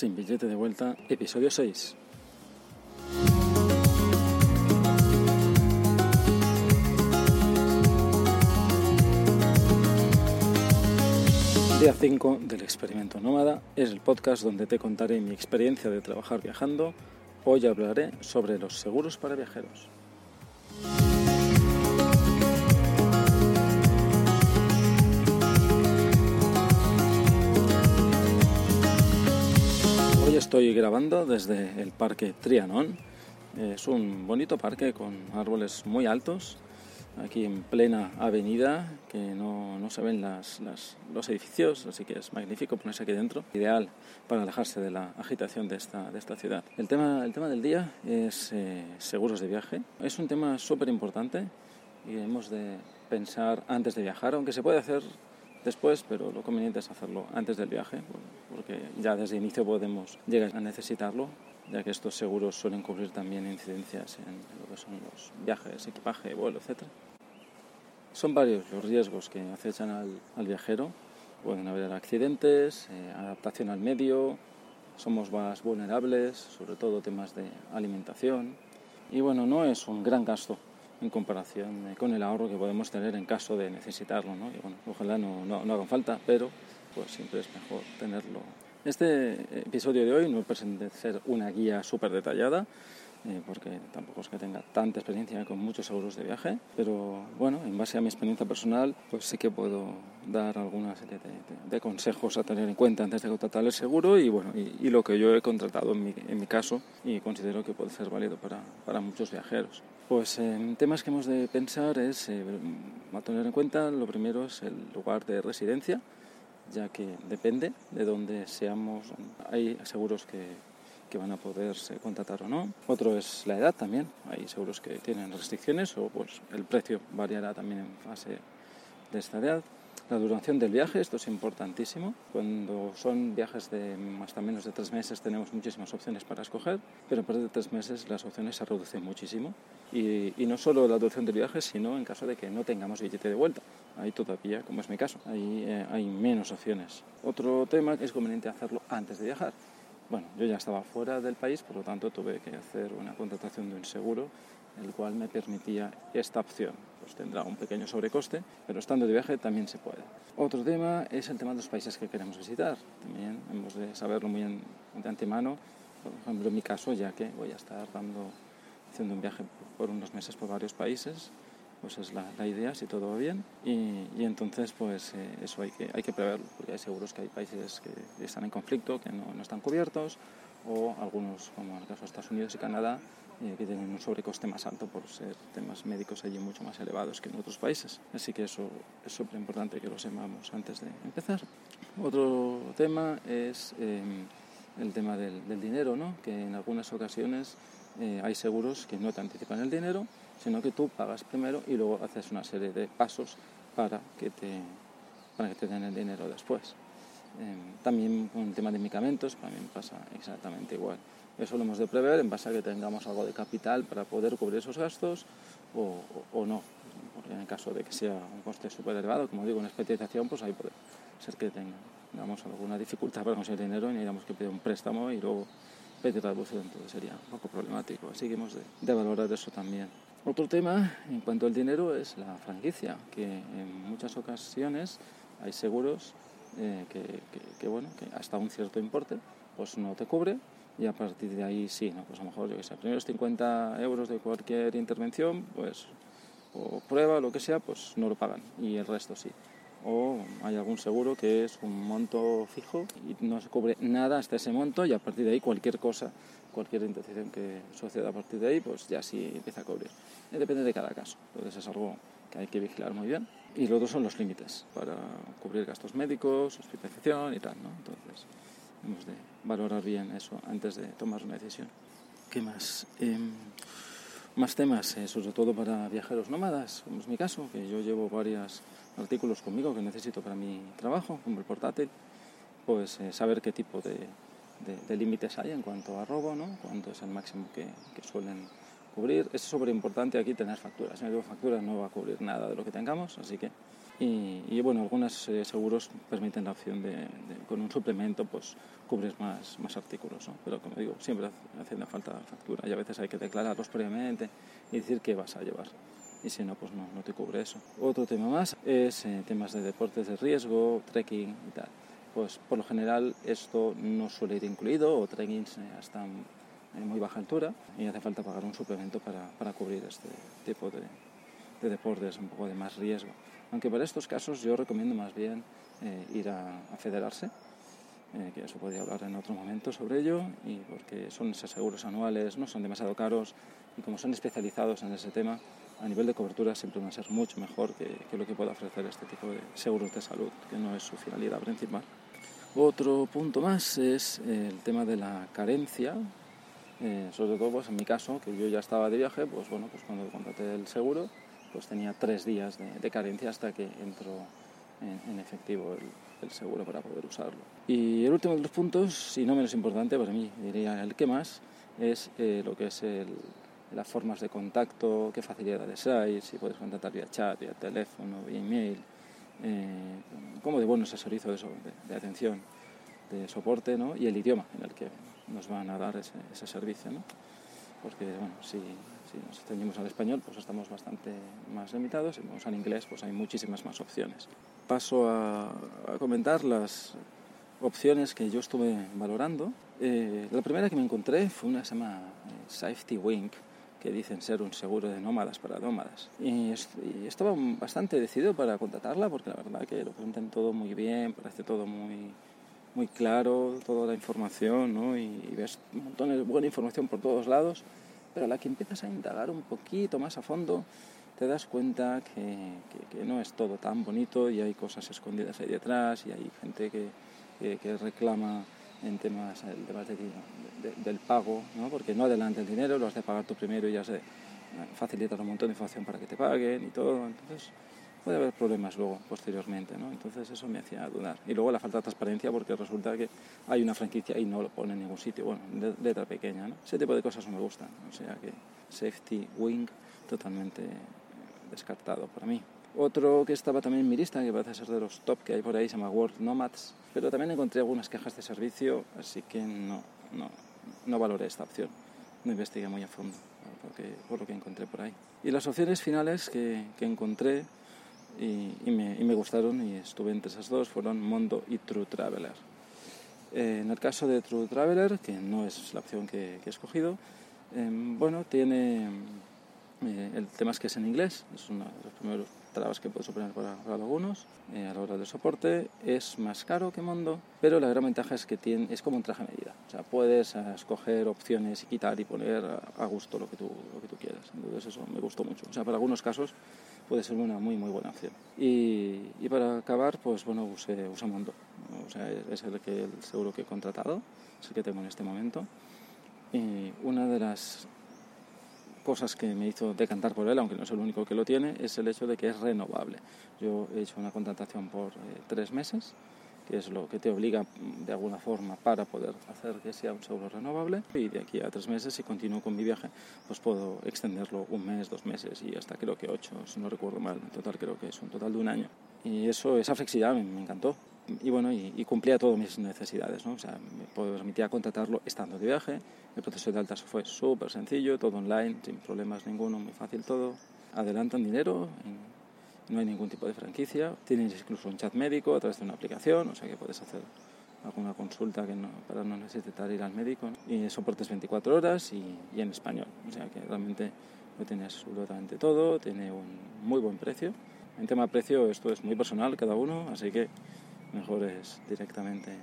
Sin billete de vuelta, episodio 6. Día 5 del experimento nómada es el podcast donde te contaré mi experiencia de trabajar viajando. Hoy hablaré sobre los seguros para viajeros. Estoy grabando desde el parque Trianon. Es un bonito parque con árboles muy altos, aquí en plena avenida, que no, no se ven las, las, los edificios, así que es magnífico ponerse aquí dentro. Ideal para alejarse de la agitación de esta, de esta ciudad. El tema, el tema del día es eh, seguros de viaje. Es un tema súper importante y hemos de pensar antes de viajar, aunque se puede hacer después, pero lo conveniente es hacerlo antes del viaje, porque ya desde el inicio podemos llegar a necesitarlo, ya que estos seguros suelen cubrir también incidencias en lo que son los viajes, equipaje, vuelo, etc. Son varios los riesgos que acechan al, al viajero. Pueden haber accidentes, eh, adaptación al medio, somos más vulnerables, sobre todo temas de alimentación. Y bueno, no es un gran gasto en comparación con el ahorro que podemos tener en caso de necesitarlo. ¿no? Y bueno, ojalá no, no, no hagan falta, pero pues siempre es mejor tenerlo. Este episodio de hoy no pretende ser una guía súper detallada, eh, porque tampoco es que tenga tanta experiencia con muchos seguros de viaje, pero bueno, en base a mi experiencia personal, pues sí que puedo dar alguna serie de, de, de consejos a tener en cuenta antes de contratar el seguro y bueno, y, y lo que yo he contratado en mi, en mi, caso y considero que puede ser válido para, para muchos viajeros. Pues en temas que hemos de pensar es, eh, a tener en cuenta, lo primero es el lugar de residencia, ya que depende de dónde seamos, hay seguros que, que van a poderse contratar o no. Otro es la edad también, hay seguros que tienen restricciones o pues el precio variará también en fase de esta edad. La duración del viaje, esto es importantísimo. Cuando son viajes de hasta menos de tres meses tenemos muchísimas opciones para escoger, pero a partir de tres meses las opciones se reducen muchísimo. Y, no solo la duración del viaje, sino en caso de que no tengamos billete de vuelta. Ahí todavía, como es mi caso, ahí eh, hay menos opciones. Otro tema es conveniente hacerlo antes de viajar. Bueno, yo ya estaba fuera del país, por lo tanto tuve que hacer una contratación de un seguro, el cual me permitía esta opción. Pues tendrá un pequeño sobrecoste, pero estando de viaje también se puede. Otro tema es el tema de los países que queremos visitar. También hemos de saberlo muy en, de antemano. Por ejemplo, en mi caso, ya que voy a estar dando, haciendo un viaje por unos meses por varios países, pues es la, la, idea, si todo va bien. Y, y entonces, pues eh, eso hay que, hay que preverlo, porque hay seguros que hay países que están en conflicto, que no, no están cubiertos, o algunos, como en el caso de Estados Unidos y Canadá, eh, que tienen un sobrecoste más alto por ser temas médicos allí mucho más elevados que en otros países. Así que eso es súper importante que lo sepamos antes de empezar. Otro tema es eh, el tema del, del, dinero, ¿no? que en algunas ocasiones eh, hay seguros que no te anticipan el dinero, sino que tú pagas primero y luego haces una serie de pasos para que te, para que te den el dinero después. Eh, también con el tema de medicamentos también pasa exactamente igual. Eso lo hemos de prever en base a que tengamos algo de capital para poder cubrir esos gastos o, o, o no. Porque en el caso de que sea un coste súper elevado, como digo, una especialización, pues ahí puede ser que tengamos alguna dificultad para conseguir dinero y tengamos que pedir un préstamo y luego pedir traducción, entonces sería un poco problemático. Así que hemos de, de valorar eso también. Otro tema en cuanto al dinero es la franquicia, que en muchas ocasiones hay seguros eh, que, que, que, bueno, que hasta un cierto importe pues no te cubre y a partir de ahí sí, ¿no? pues a lo mejor yo que sé, primeros 50 euros de cualquier intervención, pues o prueba, lo que sea, pues no lo pagan y el resto sí. O hay algún seguro que es un monto fijo y no se cubre nada hasta ese monto y a partir de ahí cualquier cosa, cualquier intervención que suceda a partir de ahí, pues ya sí empieza a cubrir. Y depende de cada caso. Entonces es algo que hay que vigilar muy bien. Y los otros son los límites para cubrir gastos médicos, hospitalización y tal, ¿no? Entonces hemos de valorar bien eso antes de tomar una decisión. ¿Qué más? Eh, más temas, eh, sobre todo para viajeros nómadas, como es mi caso, que yo llevo varios artículos conmigo que necesito para mi trabajo, como el portátil, pues eh, saber qué tipo de, de, de límites hay en cuanto a robo, ¿no? cuánto es el máximo que, que suelen cubrir. Es súper importante aquí tener facturas. Si no tengo facturas no va a cubrir nada de lo que tengamos, así que Y, bueno, algunos eh, seguros permiten la opción de, con un suplemento, pues cubres más, más artículos, ¿no? pero como digo, siempre haciendo falta factura y a veces hay que declararlos previamente y decir qué vas a llevar y si no, pues no, no te cubre eso. Otro tema más es eh, temas de deportes de riesgo, trekking y tal. Pues por lo general esto no suele ir incluido o trekking hasta en muy baja altura y hace falta pagar un suplemento para, para cubrir este tipo de, de, deportes un poco de más riesgo. Aunque para estos casos yo recomiendo más bien eh, ir a, federarse, eh, que eso podría hablar en otro momento sobre ello, y porque son esos seguros anuales, no son demasiado caros y como son especializados en ese tema, a nivel de cobertura siempre van a ser mucho mejor que, lo que pueda ofrecer este tipo de seguros de salud, que no es su finalidad principal. Otro punto más es el tema de la carencia, eh, sobre todo pues, en mi caso, que yo ya estaba de viaje, pues bueno, pues cuando contraté el seguro, pues tenía tres días de, carencia hasta que entró en, efectivo el, seguro para poder usarlo. Y el último de los puntos, y no menos importante para mí, diría el que más, es eh, lo que es el, las formas de contacto, qué facilidades hay, si puedes contactar vía chat, vía teléfono, vía email, eh, cómo de bueno es el servicio de, de, atención, de soporte ¿no? y el idioma en el que nos van a dar ese, ese servicio. ¿no? Porque bueno, si, si nos ceñimos al español, pues estamos bastante más limitados, si vamos al inglés, pues hay muchísimas más opciones. Paso a, a comentar las opciones que yo estuve valorando. Eh, la primera que me encontré fue una que se llama eh, Safety Wing, que dicen ser un seguro de nómadas para nómadas. Y, estaba bastante decidido para contratarla porque la verdad que lo presentan todo muy bien, parece todo muy, muy claro, toda la información, ¿no? y, ves un montón de buena información por todos lados, pero a la que empiezas a indagar un poquito más a fondo, te das cuenta que, no es todo tan bonito y hay cosas escondidas ahí detrás y hay gente que, reclama en temas, tema de, del pago, ¿no? porque no adelanta el dinero, lo has de pagar tú primero y ya se facilita un montón de información para que te paguen y todo. Entonces puede haber problemas luego, posteriormente. ¿no? Entonces eso me hacía dudar. Y luego la falta de transparencia porque resulta que hay una franquicia y no lo pone en ningún sitio. Bueno, letra pequeña. ¿no? Ese tipo de cosas no me gustan. O sea que Safety Wing totalmente descartado para mí. Otro que estaba también en mi lista, que parece ser de los top que hay por ahí, se llama World Nomads, pero también encontré algunas quejas de servicio, así que no, no, no valoré esta opción. No investigué muy a fondo porque, por lo que encontré por ahí. Y las opciones finales que, que encontré y, y, me, y, me, gustaron y estuve entre esas dos fueron Mondo y True Traveler. Eh, en el caso de True Traveler, que no es la opción que, que he escogido, eh, bueno, tiene eh, el tema es que es en inglés, es uno de los primeros trabas que puedo suponer para, para algunos eh, a la hora del soporte. Es más caro que Mondo, pero la gran ventaja es que tiene, es como un traje a medida. O sea, puedes eh, escoger opciones y quitar y poner a, gusto lo que, tú, lo que tú quieras. Entonces eso me gustó mucho. O sea, para algunos casos puede ser una muy muy buena opción. Y, y para acabar, pues bueno, usé, Mondo. O sea, es el, que, el seguro que he contratado, es el que tengo en este momento. Y una de las cosas que me hizo decantar por él, aunque no es el único que lo tiene, es el hecho de que es renovable. Yo he hecho una contratación por eh, tres meses, es lo que te obliga mm, de alguna forma para poder hacer que sea un seguro renovable. Y de aquí a tres meses, si continúo con mi viaje, pues puedo extenderlo un mes, dos meses y hasta creo que ocho, si no recuerdo mal. En total creo que es un total de un año. Y eso, esa flexibilidad me, encantó y bueno, y, cumplía todas mis necesidades, ¿no? O sea, me permitía contratarlo estando de viaje, el proceso de altas fue súper sencillo, todo online, sin problemas ninguno, muy fácil todo. Adelantan dinero, no hay ningún tipo de franquicia, tienes incluso un chat médico a través de una aplicación, o sea que puedes hacer alguna consulta que para no necesitar ir al médico. Y soportes 24 horas y, y, en español, o sea que realmente lo tienes absolutamente todo, tiene un muy buen precio. En tema de precio esto es muy personal cada uno, así que mejor es directamente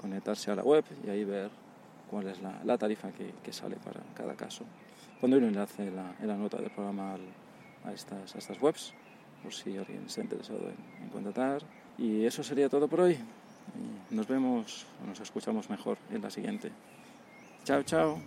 conectarse a la web y ahí ver cuál es la, tarifa que, sale para cada caso. Cuando un enlace en la, nota del programa a estas webs, por si alguien está interesado en, en contratar. Y eso sería todo por hoy. Nos vemos o nos escuchamos mejor en la siguiente. Chao, chao.